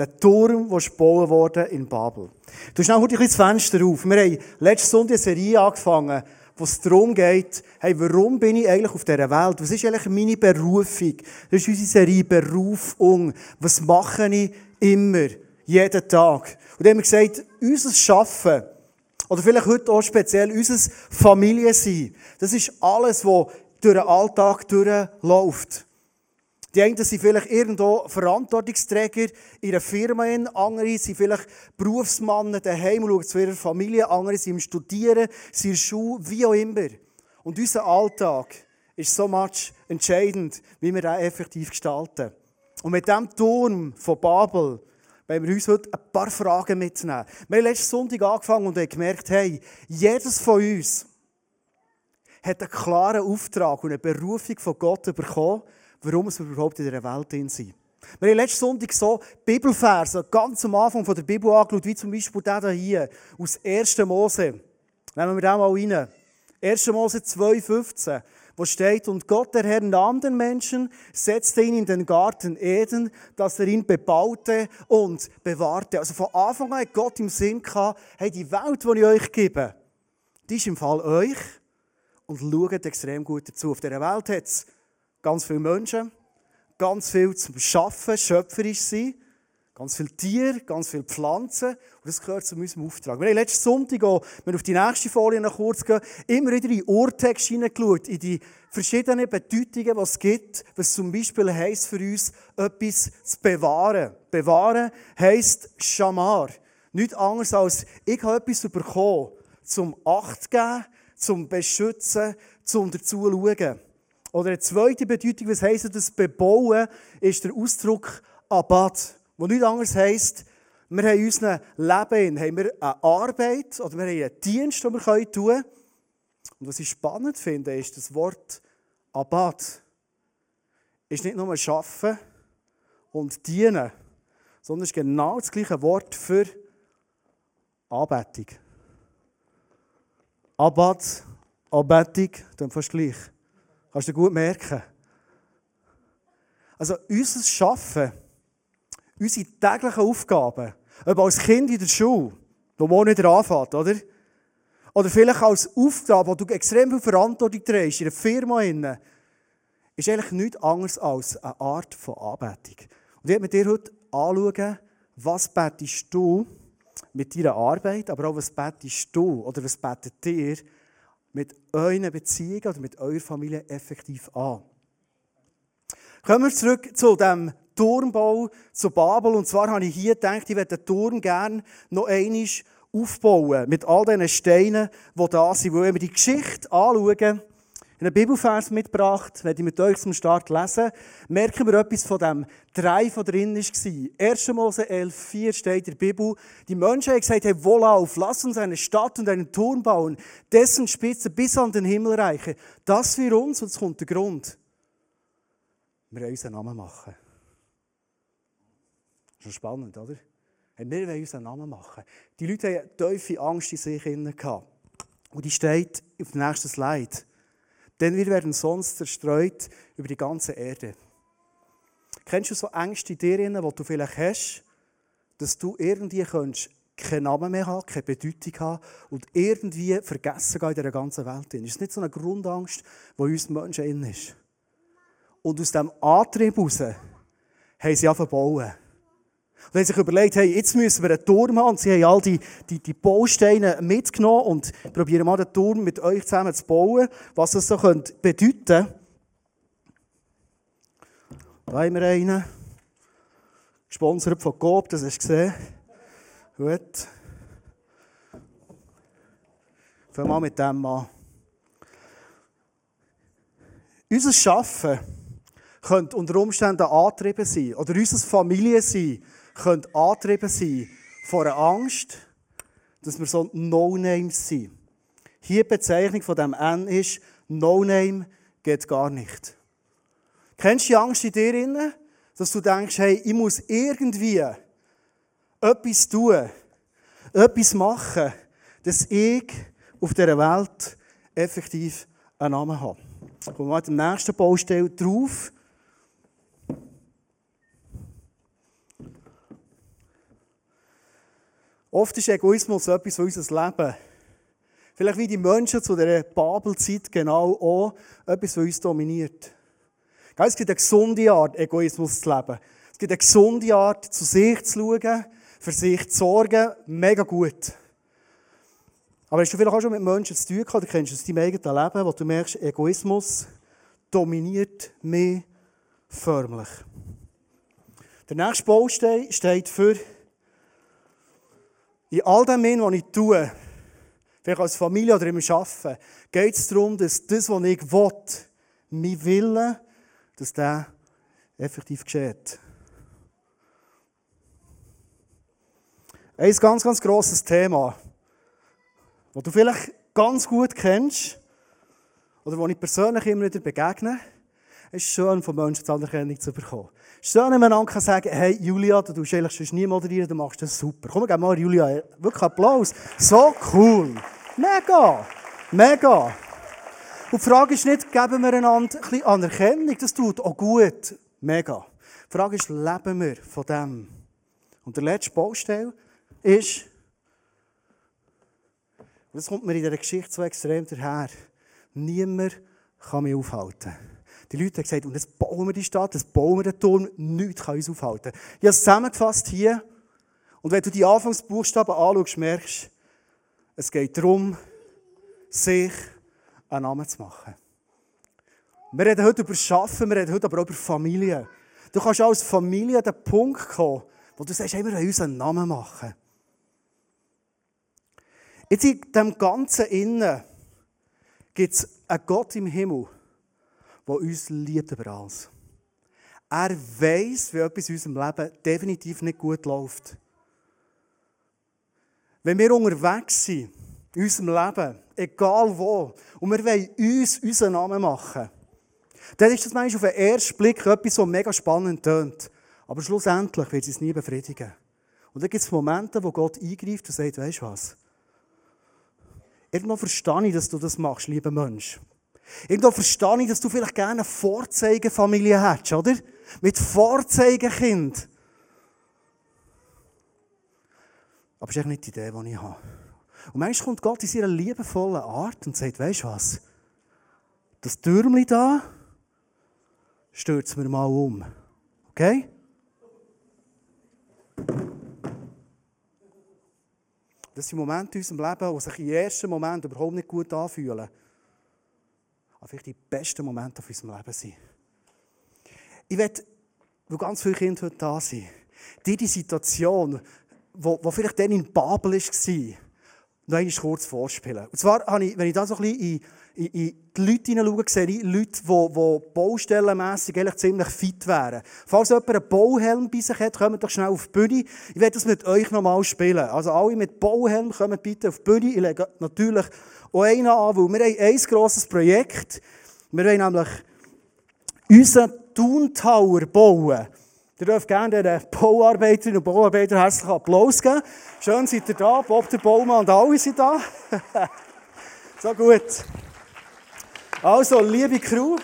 Der Turm, der gebaut wurde in Babel. Du schnell heute ein das Fenster auf. Wir haben letzte Sonntag eine Serie angefangen, wo es darum geht, hey, warum bin ich eigentlich auf dieser Welt? Was ist eigentlich meine Berufung? Das ist unsere Serie Berufung. Was mache ich immer, jeden Tag? Und dann haben wir gesagt, unser Schaffen, oder vielleicht heute auch speziell unser Familiensein, das ist alles, was durch den Alltag durchläuft. Die einen sind vielleicht irgendwo Verantwortungsträger in einer Firma, andere sind vielleicht Berufsmannen daheim, schauen zu ihrer Familie, andere sind im Studieren, sind in der Schule, wie auch immer. Und unser Alltag ist so much entscheidend, wie wir ihn effektiv gestalten. Und mit diesem Turm von Babel wollen wir uns heute ein paar Fragen mitnehmen. Wir haben letzten Sonntag angefangen und haben gemerkt, hey, jedes von uns hat einen klaren Auftrag und eine Berufung von Gott bekommen, warum wir überhaupt in dieser Welt sind. Wir haben letzten Sonntag so Bibelverse ganz am Anfang von der Bibel angeschaut, wie zum Beispiel der hier aus 1. Mose. Nehmen wir den mal rein. 1. Mose 2,15, wo steht, und Gott, der Herr, nahm den Menschen, setzte ihn in den Garten Eden, dass er ihn bebaute und bewahrte. Also von Anfang an hat Gott im Sinn gehabt, hey, die Welt, die ich euch gebe, die ist im Fall euch und schaut extrem gut dazu. Auf dieser Welt hat es ganz viele Menschen, ganz viel zum Schaffen, schöpferisch sein, ganz viele Tiere, ganz viele Pflanzen. Und das gehört zu unserem Auftrag. Wir haben letzten Sonntag, auch, wenn wir auf die nächste Folie noch kurz gehen, immer wieder in den Urtext hineingeschaut, in die verschiedenen Bedeutungen, was es gibt, was zum Beispiel heisst für uns, etwas zu bewahren. Bewahren heisst Schamar. Nichts anderes als, ich habe etwas bekommen, zum Acht geben, zum Beschützen, zum dazu schauen. Oder eine zweite Bedeutung, was heisst das Bebauen, ist der Ausdruck Abad. Wo nichts anderes heisst, wir haben in unserem Leben haben wir eine Arbeit oder wir haben einen Dienst, den wir tun können. Und was ich spannend finde, ist das Wort Abad. Ist nicht nur Schaffen und Dienen, sondern ist genau das gleiche Wort für Anbetung. Abad, Anbetung, dann fast gleich. Kannst du gut merken. Also unser Schaffen, unsere täglichen Aufgaben, ob als Kind in der Schule, wo nicht anfängt, oder? Oder vielleicht als Aufgabe, wo du extrem viel Verantwortung trägst, in einer Firma, ist eigentlich nichts anderes als eine Art von Anbetung. Und ich werde dir heute anschauen, was betest du mit deiner Arbeit, aber auch was betest du oder was betet dir mit euren Beziehungen oder mit eurer Familie effektiv an. Kommen wir zurück zu dem Turmbau zu Babel. Und zwar habe ich hier gedacht, ich werde den Turm gerne noch einmal aufbauen. Mit all diesen Steinen, die da sind. Weil wenn wir die Geschichte anschauen, einen Bibelvers mitgebracht, werde ich mit euch zum Start lesen, merken wir etwas von dem Drei von drin war. 1. Mose 11, 4 steht in der Bibel, die Menschen haben gesagt, hey, wohlauf, lass uns eine Stadt und einen Turm bauen, dessen Spitze bis an den Himmel reiche. Das für uns, und es kommt der Grund. Wir wollen unseren Namen machen. Schon spannend, oder? wir wollen unseren Namen machen. Die Leute hatten tiefe Angst in sich. Und die steht auf dem nächsten Slide. Denn wir werden sonst zerstreut über die ganze Erde. Kennst du so Ängste in dir, die du vielleicht hast, dass du irgendwie keinen Namen mehr haben, keine Bedeutung haben und irgendwie vergessen gehen in dieser ganzen Welt. Ist das nicht so eine Grundangst, die uns Menschen in ist? Und aus diesem Antrieb heraus haben sie angefangen. Und haben sich überlegt, hey, jetzt müssen wir einen Turm haben. Und sie haben all die, die, die Bausteine mitgenommen und probieren mal den Turm mit euch zusammen zu bauen, was das so könnte bedeuten. Da haben wir einen. Gesponsert von Coop, das hast du gesehen. Gut. Fangen wir mal mit dem an. Unser Schaffen könnte unter Umständen angetrieben sein. Oder unser Familie sein könnte angetrieben sein von einer Angst, dass wir so No-Names sind. Hier die Bezeichnung von dem N ist, No-Name geht gar nicht. Kennst du die Angst in dir inne, dass du denkst, hey, ich muss irgendwie etwas tun, etwas machen, dass ich auf dieser Welt effektiv einen Namen habe. Kommen wir mal dem nächsten Baustelle drauf. Oft ist Egoismus etwas, was unser Leben, vielleicht wie die Menschen zu der Babelzeit genau auch, etwas, was uns dominiert. Es gibt eine gesunde Art, Egoismus zu leben. Es gibt eine gesunde Art, zu sich zu schauen, für sich zu sorgen, mega gut. Aber hast du vielleicht auch schon mit Menschen zu tun gehabt, oder kennst du aus deinem eigenen Leben, wo du merkst, Egoismus dominiert mich förmlich. Der nächste Baustein steht für in all dem, was ich tue, vielleicht als Familie oder im Arbeiten, geht es darum, dass das, was ich will, mein Wille, dass der effektiv geschieht. Ein ganz, ganz grosses Thema, das du vielleicht ganz gut kennst, oder wo ich persönlich immer wieder begegne, es ist schön, von Menschen die Anerkennung zu bekommen. Schön, wenn man sagen hey Julia, du tust eigentlich sonst nie moderieren, du machst das super. Komm, gib mal Julia wirklich Applaus. So cool. Mega. Mega. Und die Frage ist nicht, geben wir einander ein bisschen Anerkennung, das tut auch gut. Mega. Die Frage ist, leben wir von dem? Und der letzte Baustelle ist, das kommt mir in dieser Geschichte so extrem daher, niemand kann mich aufhalten. Die Leute haben gesagt, und jetzt bauen wir die Stadt, jetzt bauen wir den Turm, nichts kann uns aufhalten. Ich habe es zusammengefasst hier. Und wenn du die Anfangsbuchstaben anschaust, merkst du, es geht darum, sich einen Namen zu machen. Wir reden heute über Schaffen, wir reden heute aber auch über Familie. Du kannst als Familie an den Punkt kommen, wo du sagst, hey, wir wollen uns einen Namen machen. Jetzt in dem Ganzen Innen gibt es einen Gott im Himmel, der uns liebt über alles. Er weiß, wie etwas in unserem Leben definitiv nicht gut läuft. Wenn wir unterwegs sind, in unserem Leben, egal wo, und wir wollen uns unseren Namen machen, dann ist das manchmal auf den ersten Blick etwas, was mega spannend tönt. Aber schlussendlich wird es nie befriedigen. Und dann gibt es Momente, wo Gott eingreift und sagt, weißt du was? Irgendwo verstehe ich, dass du das machst, lieber Mensch. Irgendwo verstehe ich, dass du vielleicht gerne eine Vorzeigefamilie hättest, oder? Mit Vorzeigekind. Aber das ist eigentlich nicht die Idee, die ich habe. Und manchmal kommt Gott in seiner liebevollen Art und sagt, weißt du was? Das Türmchen da stürzt mir mal um. Okay? Das sind Momente in unserem Leben, die sich im ersten Moment überhaupt nicht gut anfühlen. Aber vielleicht die besten Momente auf unserem Leben sind. Ich werde, wo ganz viele Kinder heute da sind, die die Situation, wo, wo vielleicht dann in Babel war, noch einmal kurz vorspielen. Und zwar habe ich, wenn ich da so ein bisschen in, in, in die Leute hineinschaue, sehe ich Leute, die, die baustellenmässig eigentlich ziemlich fit wären. Falls jemand einen Bauhelm bei sich hat, kommt doch schnell auf die Bühne. Ich werde das mit euch nochmal spielen. Also alle mit Bauhelm kommen bitte auf die Bühne. Ich lege natürlich auch einen an, weil wir haben ein grosses Projekt. Wir wollen nämlich unseren Thun Tower bauen. Ihr dürft gerne den Bauarbeiterinnen und Bauarbeitern herzlichen Applaus geben. Schön seid ihr da. Bob, der Baumann und alle sind da. so gut. Also, liebe Crew,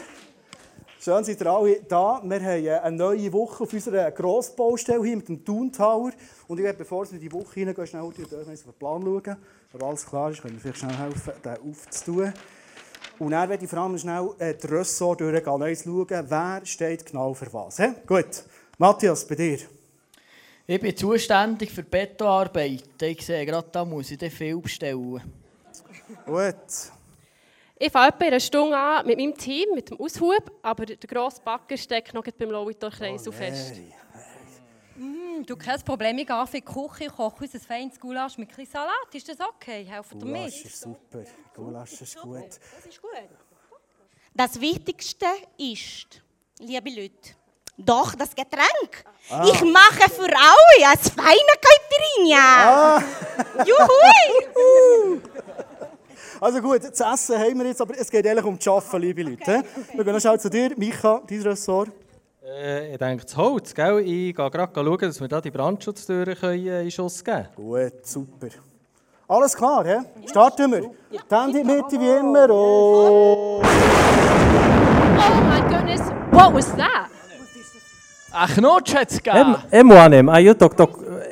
schön seid ihr alle da. Wir haben eine neue Woche auf unserer Grossbaustelle hier mit dem Thun Tower. Und ich werde, bevor wir in die Woche hineingehen, schnell auf den Plan schauen. Wenn alles klar ist, können wir vielleicht schnell helfen, den aufzutun. Und dann werde ich vor allem schnell äh, die Ressort durchgehen und schauen, wer steht genau für was. He? Gut. Matthias, bei dir? Ich bin zuständig für Betonarbeiten. Ich sehe gerade, da muss ich viel bestellen. Gut. Ich fange etwa eine Stunde an mit meinem Team, mit dem Aushub, aber der grosse Backer steckt noch beim Lauitor-Kreis oh, fest. Mm, du, kein Problem, ich gehe in die Küche, koche unser feines Gulasch mit ein Salat. Ist das okay? Helfen dir mit? Gulasch ist super. Gulasch ist gut. Das ist gut. Das Wichtigste ist, liebe Leute, doch, das Getränk. Ah. Ich mache für alle als feine Caipirinha. Ah. Juhu! also gut, das Essen haben wir jetzt, aber es geht eigentlich um das Arbeiten, liebe Leute. Okay. Wir gehen schnell zu dir. Micha, dein Ressort. Äh, ich denke, das Holz, gell? Ich gehe gerade schauen, dass wir da die Brandschutztüren äh, in Schuss geben können. Gut, super. Alles klar, hä? Starten wir. Dann die Mitte wie immer. Oh. oh my goodness, what was that? Ein Knutsch hat es gegeben. Emanuel, ah, io to, to,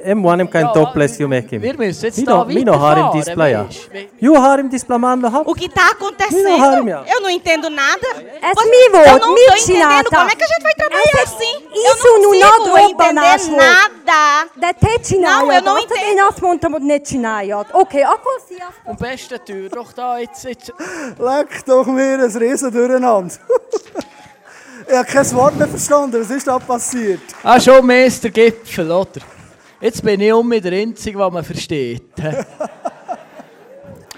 M1 im kein Ja, topless wir- you make him. Wir müssen jetzt Mino, Mino har im weiterfahren, display, ja. weisst. We- You har im display, mano, hop. O que está acontecendo? Eu não entendo nada. Você- mi eu não mi estou entendendo como é que a gente vai trabalhar assim. Isso eu não consigo entender nada. Da te činajot, Não, eu não a to entendo. nas monta nicht činajot. Okay, ako si ja. Am besten Tür doch da jetzt. jetzt. Leck doch mir ein riesen Durcheinander. ich habe kein Wort mehr verstanden. Was ist da passiert? Ah, schon mehr ist der Gipfel, oder? Jetzt bin ich um der Einzige, der man versteht.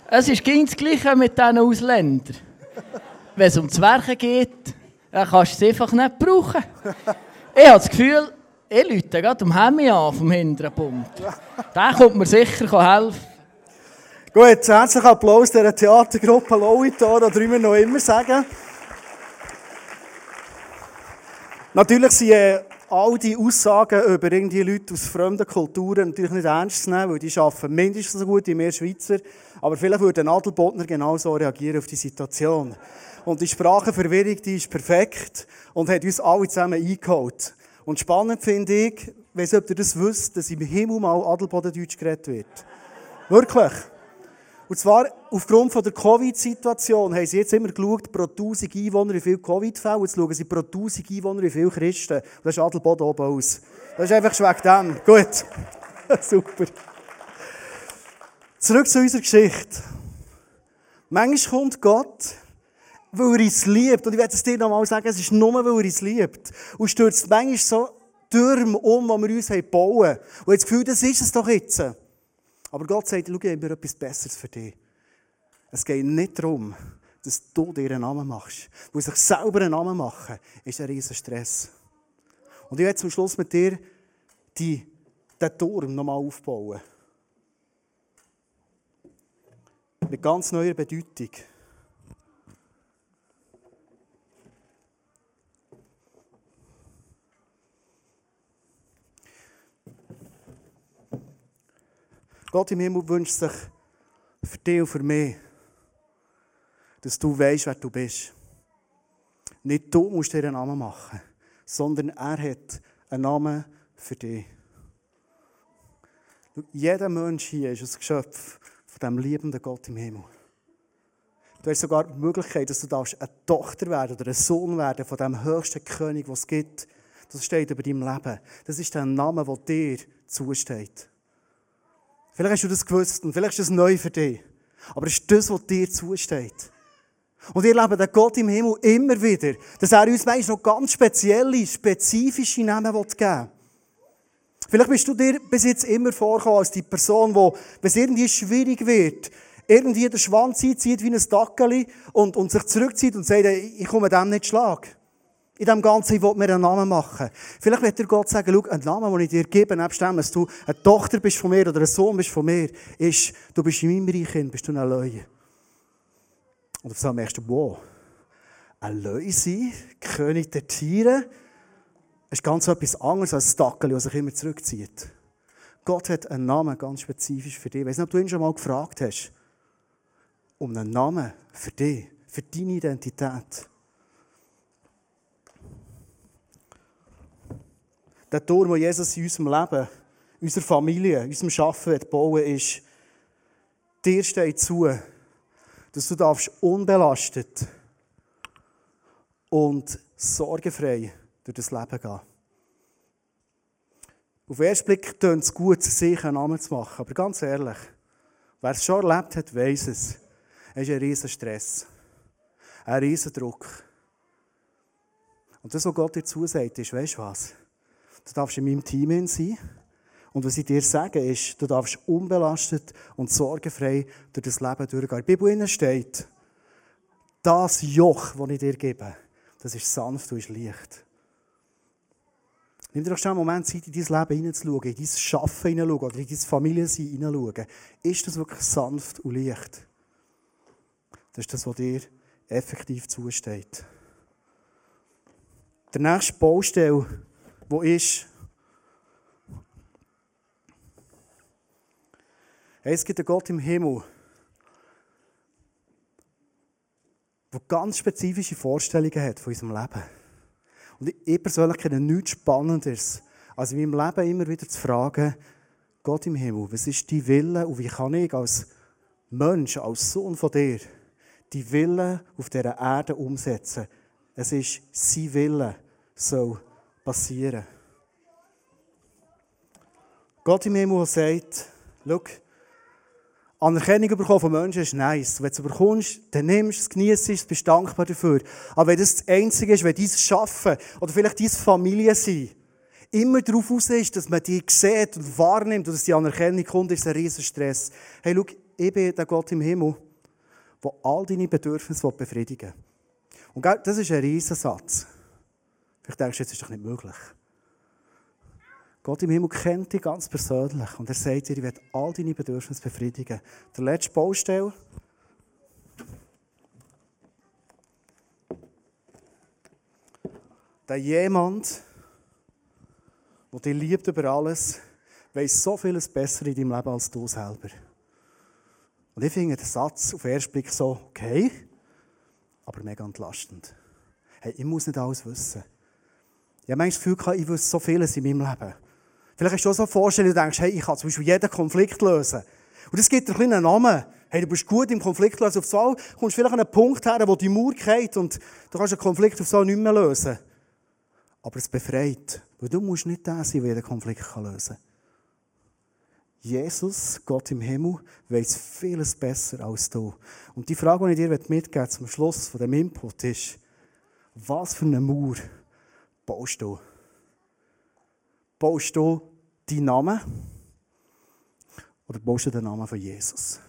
es ist ganz das Gleiche mit diesen Ausländern. Wenn es ums Werken geht, dann kannst du es einfach nicht brauchen. Ich habe das Gefühl, ich Leute gerade um Hemi an vom hinteren Punkt. Der kommt mir sicher helfen. Gut, herzlichen Applaus dieser Theatergruppe Lowitor, oder wie wir noch immer sagen. Natürlich sind äh, all die Aussagen über irgendwie Leute aus fremden Kulturen natürlich nicht ernst zu nehmen, weil die arbeiten mindestens so gut wie wir Schweizer. Aber vielleicht würde ein Adelbodner genauso reagieren auf die Situation. Und die Sprachenverwirrung, die ist perfekt und hat uns alle zusammen eingeholt. Und spannend finde ich, weiss ob ihr das wisst, dass im Himmel mal Adelbodendeutsch geredet wird. Wirklich. Und zwar aufgrund von der Covid-Situation haben sie jetzt immer geschaut, pro 1000 Einwohner wie viele Covid-Fälle. Jetzt schauen sie pro 1000 Einwohner wie viele Christen. Und das ist Adelboden oben aus. Das ist einfach schweckt dem. Gut. Super. Zurück zu unserer Geschichte. Manchmal kommt Gott, weil er uns liebt. Und ich werde es dir nochmal sagen, es ist nur, weil er uns liebt. Und stürzt manchmal so Türme um, die wir uns bauen. Und ich das Gefühl, das ist es doch jetzt. Aber Gott sagt, schau, ich habe etwas Besseres für dich. Es geht nicht darum, dass du dir einen Namen machst. Weil sich selber einen Namen machen, ist ein riesen Stress. Und ich werde zum Schluss mit dir die, den Turm nochmal aufbauen. Mit ganz neuer Bedeutung. Gott im Himmel wünscht sich für dich und für mich, dass du weißt, wer du bist. Nicht du musst dir einen Namen machen, sondern er hat einen Namen für dich. Jeder Mensch hier ist ein Geschöpf von dem liebenden Gott im Himmel. Du hast sogar die Möglichkeit, dass du eine Tochter werden oder ein Sohn werden von dem höchsten König, was es gibt. Das steht über deinem Leben. Das ist der Name, der dir zusteht. Vielleicht hast du das gewusst und vielleicht ist das neu für dich. Aber es ist das, was dir zusteht. Und ihr erleben den Gott im Himmel immer wieder, dass er uns manchmal noch ganz spezielle, spezifische Namen geben will. Vielleicht bist du dir bis jetzt immer vorgekommen als die Person, die, wenn es irgendwie schwierig wird, irgendwie den Schwanz einzieht wie ein Dackeli und, und sich zurückzieht und sagt, ich komme dem nicht schlag. In dem Ganzen, will mir einen Namen machen. Vielleicht wird dir Gott sagen, schau, ein Name, den ich dir gebe, nebst dem, dass du eine Tochter bist von mir oder ein Sohn bist von mir, ist, du bist in meinem Reich, hin, bist du ein Löwe. Und auf einmal merkst du, wow, ein Löwe sein, König der Tiere, ist ganz etwas anderes als das Dackeli, das sich immer zurückzieht. Gott hat einen Namen ganz spezifisch für dich. Ich weiß nicht, ob du ihn schon mal gefragt hast. Um einen Namen für dich, für deine Identität. Der Turm, den Jesus in unserem Leben, unserer Familie, unserem Schaffen bauen ist, dir steht zu, dass du darfst unbelastet und sorgenfrei durch das Leben gehen. Auf den ersten Blick tönt es gut, sich einen Namen zu machen. Aber ganz ehrlich, wer es schon erlebt hat, weiss es. Es ist ein riesen Stress. Ein riesen Druck. Und das, was Gott dir zusagt, ist, weißt du was? Du darfst in meinem Team sein. Und was ich dir sage, ist, du darfst unbelastet und sorgenfrei durch das Leben durchgehen. In der Bibel steht, das Joch, das ich dir gebe, das ist sanft und ist leicht. Nimm dir doch schon einen Moment Zeit, in dein Leben hineinzuschauen, in dein Schaffen hineinzuschauen oder in dein Familiensein hineinzuschauen. Ist das wirklich sanft und leicht? Das ist das, was dir effektiv zusteht. Der nächste Baustelle, wo ist, hey, es gibt einen Gott im Himmel, der ganz spezifische Vorstellungen hat von unserem Leben. Und ich persönlich kenne nichts Spannenderes, als in meinem Leben immer wieder zu fragen, Gott im Himmel, was ist dein Wille und wie kann ich als Mensch, als Sohn von dir, die Wille auf dieser Erde umsetzen? Es ist sein Wille, soll passieren. Gott im Himmel sagt, schau, Anerkennung bekommen von Menschen ist nice. Wenn du es bekommst, dann nimmst du es, genießt es, bist dankbar dafür. Aber wenn das das Einzige ist, wenn dieses Schaffen oder vielleicht diese Familie sein, immer darauf aus ist, dass man die sieht und wahrnimmt und dass die Anerkennung kommt, ist ein riesen Stress. Hey, schau, ich bin der Gott im Himmel, der all deine Bedürfnisse befriedigen will. Und das ist ein riesen Satz. Vielleicht denkst du, jetzt ist doch nicht möglich. Gott im Himmel kennt dich ganz persönlich und er sagt dir, ich werde all deine Bedürfnisse befriedigen. Der letzte Baustelle. Der jemand, der dich liebt über alles, weiß so vieles besser in deinem Leben als du selber. Und ich finde den Satz auf den ersten Blick so, okay, aber mega entlastend. Hey, ich muss nicht alles wissen. Ich habe manchmal das Gefühl, ich wüsste so vieles in meinem Leben. Vielleicht hast du auch so vorstellen, du denkst, hey, ich kann zum Beispiel jeden Konflikt lösen. Und es gibt dir einen Namen. Hey, du bist gut im Konflikt lösen. Auf Zahl kommst du vielleicht an einen Punkt her, wo die Mauer geht und du kannst einen Konflikt auf so nicht mehr lösen. Aber es befreit. Weil du musst nicht der sein, der jeden Konflikt lösen kann. Jesus, Gott im Himmel, weiß vieles besser als du. Und die Frage, die ich dir mitgeben zum Schluss von dem Input ist, was für eine Mauer baust du? Baust du deinen Namen? Oder baust du den Namen von Jesus?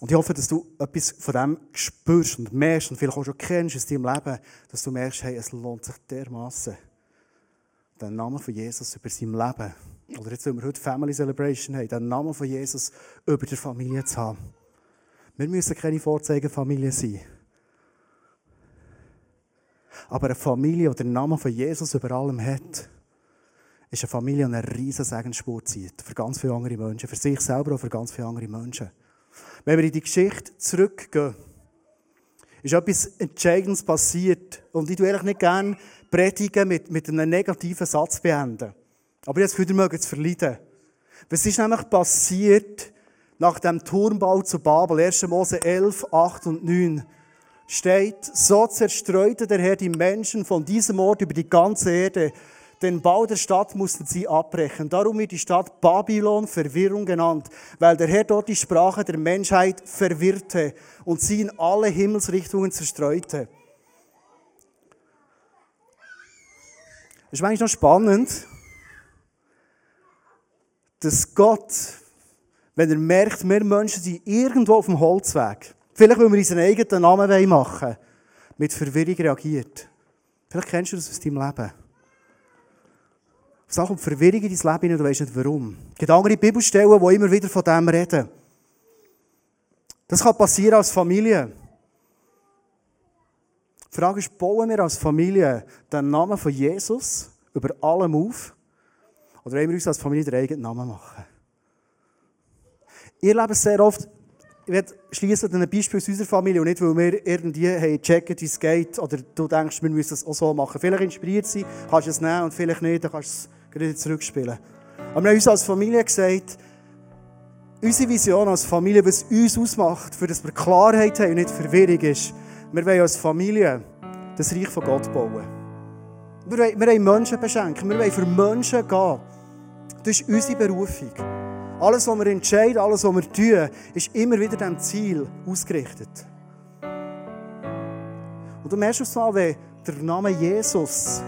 Und ich hoffe, dass du etwas von dem spürst und merkst und vielleicht auch schon kennst aus deinem Leben, dass du merkst, hey, es lohnt sich dermaßen, den Namen von Jesus über sein Leben, oder jetzt, wenn wir heute Family Celebration haben, den Namen von Jesus über der Familie zu haben. Wir müssen keine Vorzeigenfamilie sein. Aber eine Familie, die den Namen von Jesus über allem hat, ist eine Familie, die eine riesen Segensspur zieht. Für ganz viele andere Menschen. Für sich selber und für ganz viele andere Menschen. Wenn wir in die Geschichte zurückgehen, ist etwas Entscheidendes passiert. Und ich tue eigentlich nicht gerne predigen mit, mit einem negativen Satz beenden. Aber ich Gefühl, ihr mögt es verleiden. Was ist nämlich passiert nach dem Turmbau zu Babel? 1. Mose 11, 8 und 9 steht, so zerstreute der Herr die Menschen von diesem Ort über die ganze Erde. Den Bau der Stadt mussten sie abbrechen. Darum wird die Stadt Babylon Verwirrung genannt, weil der Herr dort die Sprache der Menschheit verwirrte und sie in alle Himmelsrichtungen zerstreute. Das ist eigentlich noch spannend, dass Gott, wenn er merkt, wir Menschen sind irgendwo auf dem Holzweg, Vielleicht, weil wir unseren eigenen Namen machen wollen, mit Verwirrung reagiert. Vielleicht kennst du das aus deinem Leben. Es kommt Verwirrung in dein Leben und du weißt nicht warum. Es gibt andere Bibelstellen, die immer wieder von dem reden. Das kann passieren als Familie. Die Frage ist, bauen wir als Familie den Namen von Jesus über allem auf? Oder wollen wir uns als Familie den eigenen Namen machen? Ihr lebt sehr oft ich werde schließen an Beispiel aus unserer Familie und nicht, weil wir irgendwie haben gecheckt, wie es geht oder du denkst, wir müssen es auch so machen. Vielleicht inspiriert sie, kannst du es nehmen und vielleicht nicht, dann kannst du es wieder zurückspielen. Aber wir haben uns als Familie gesagt, unsere Vision als Familie, was uns ausmacht, für das wir Klarheit haben und nicht Verwirrung ist, wir wollen als Familie das Reich von Gott bauen. Wir wollen, wir wollen Menschen beschenken, wir wollen für Menschen gehen. Das ist unsere Berufung. Alles, was wir entscheiden, alles, was wir tun, ist immer wieder dem Ziel ausgerichtet. Und du merkst es mal, wenn der Name Jesus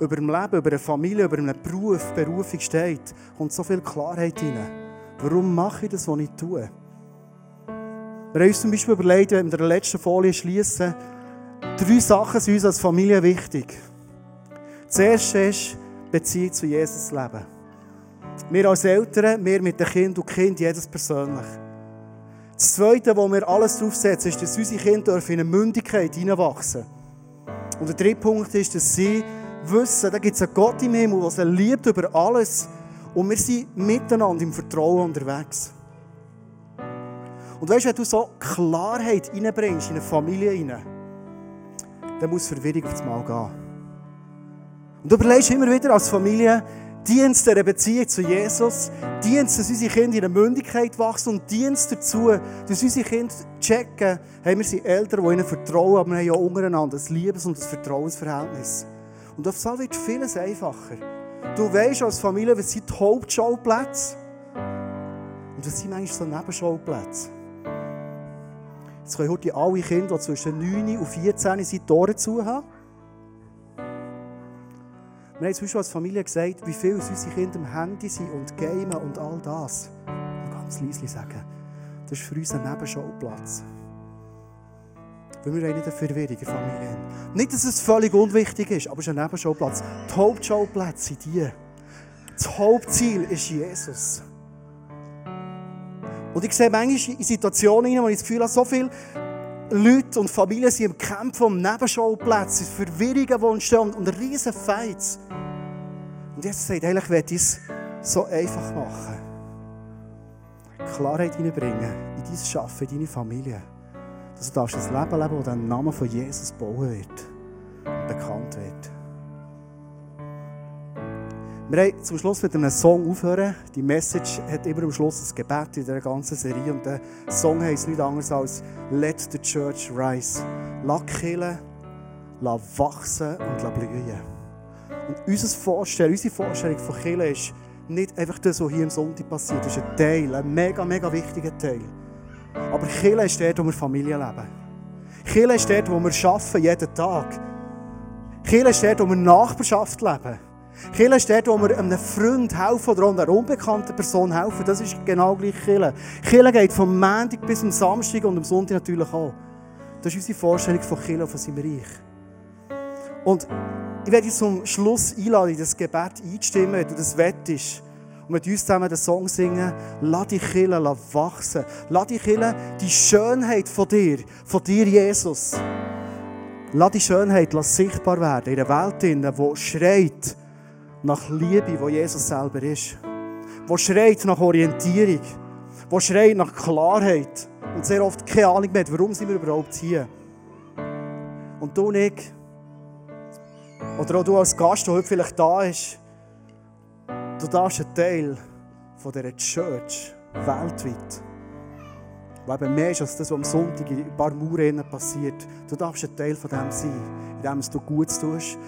über dem Leben, über eine Familie, über einen Beruf, Berufung steht, kommt so viel Klarheit rein. Warum mache ich das, was ich tue? Wir haben uns zum Beispiel überlegt, wenn wir mit der letzten Folie schließen, drei Sachen sind uns als Familie wichtig. Das erste ist Beziehung zu Jesus leben. Wir als Eltern, wir mit den Kind und Kind, jedes persönlich. Das Zweite, wo wir alles draufsetzen, ist, dass unsere Kinder in eine Mündigkeit hineinwachsen. Und der dritte Punkt ist, dass sie wissen, da gibt es einen Gott im Himmel, der sie liebt über alles. Und wir sind miteinander im Vertrauen unterwegs. Und weißt du, wenn du so Klarheit reinbringst in eine Familie rein, dann muss Verwirrung auf Mal gehen. Und du überlegst immer wieder als Familie, Dienst der Beziehung zu Jesus, Dienst, dass unsere Kinder in der Mündigkeit wachsen und Dienst dazu, dass unsere Kinder checken, hey, wir sind Eltern, die ihnen vertrauen, aber wir haben ja untereinander ein Liebes- und ein Vertrauensverhältnis. Und auf so wird vieles einfacher. Du weißt als Familie, was sind die Hauptschauplätze und was sind manchmal so Nebenschauplätze. Jetzt können heute alle Kinder, die zwischen 9 und 14 sind, Tore zu haben. Wir haben zum Beispiel als Familie gesagt, wie viel unsere Kinder am Handy sind und gamen und all das. Und ganz leise sagen, das ist für uns ein Nebenschauplatz. Weil wir nicht eine Verwirrung in der Familie haben. Nicht, dass es völlig unwichtig ist, aber es ist ein Nebenschauplatz. Die Hauptschauplätze sind die. Das Hauptziel ist Jesus. Und ich sehe manchmal in Situationen, wo ich das Gefühl habe, so viele Leute und Familien sind im Kämpfen um Nebenschauplätze, Verwirrungen, die entstehen und riesen Fights. Und jetzt sagt eigentlich, ich werde es so einfach machen. Klarheit hineinbringen in dein Schaffen, in deine Familie. Dass du ein Leben leben das der Name von Jesus bauen wird und bekannt Wir haben zum Schluss mit einem Song aufhören. Die Message hat immer am Schluss ein Gebet in dieser ganzen Serie. Und der Song heisst nichts anderes als Let the Church Rise. Lass killen, lass wachsen und lass blühen. Und unser Vorstellen, unsere Vorstellung von Killen ist nicht einfach das, was hier am Sonntag passiert. Das ist ein Teil, ein mega, mega wichtiger Teil. Aber Killen ist dort, wo wir Familie leben. Killen ist dort, wo wir arbeiten, jeden Tag. Killen ist dort, wo wir Nachbarschaft leben. Kirche ist dort, wo wir einem Freund helfen oder einer unbekannten Person helfen. Das ist genau gleich Kirche. Kirche geht vom Montag bis zum Samstag und am Sonntag natürlich auch. Das ist unsere Vorstellung von Kirche von seinem Reich. Und ich werde dich zum Schluss einladen, in das Gebet einzustimmen, wenn du das wettest. Und mit uns zusammen den Song singen, lass die Kirche wachsen. Lass die Kirche die Schönheit von dir, von dir, Jesus. Lass die Schönheit sichtbar werden in einer Welt, die schreit, nach Liebe, wo Jesus selber ist. Wo schreit nach Orientierung. Wo schreit nach Klarheit. Und sehr oft keine Ahnung mehr, warum sind wir überhaupt hier. Und du und ich, oder auch du als Gast, der heute vielleicht da ist, du darfst ein Teil von dieser Church weltweit, wo eben mehr ist als das, was am Sonntag in ein paar Mauern passiert. Du darfst ein Teil von dem sein, indem du Gutes tust,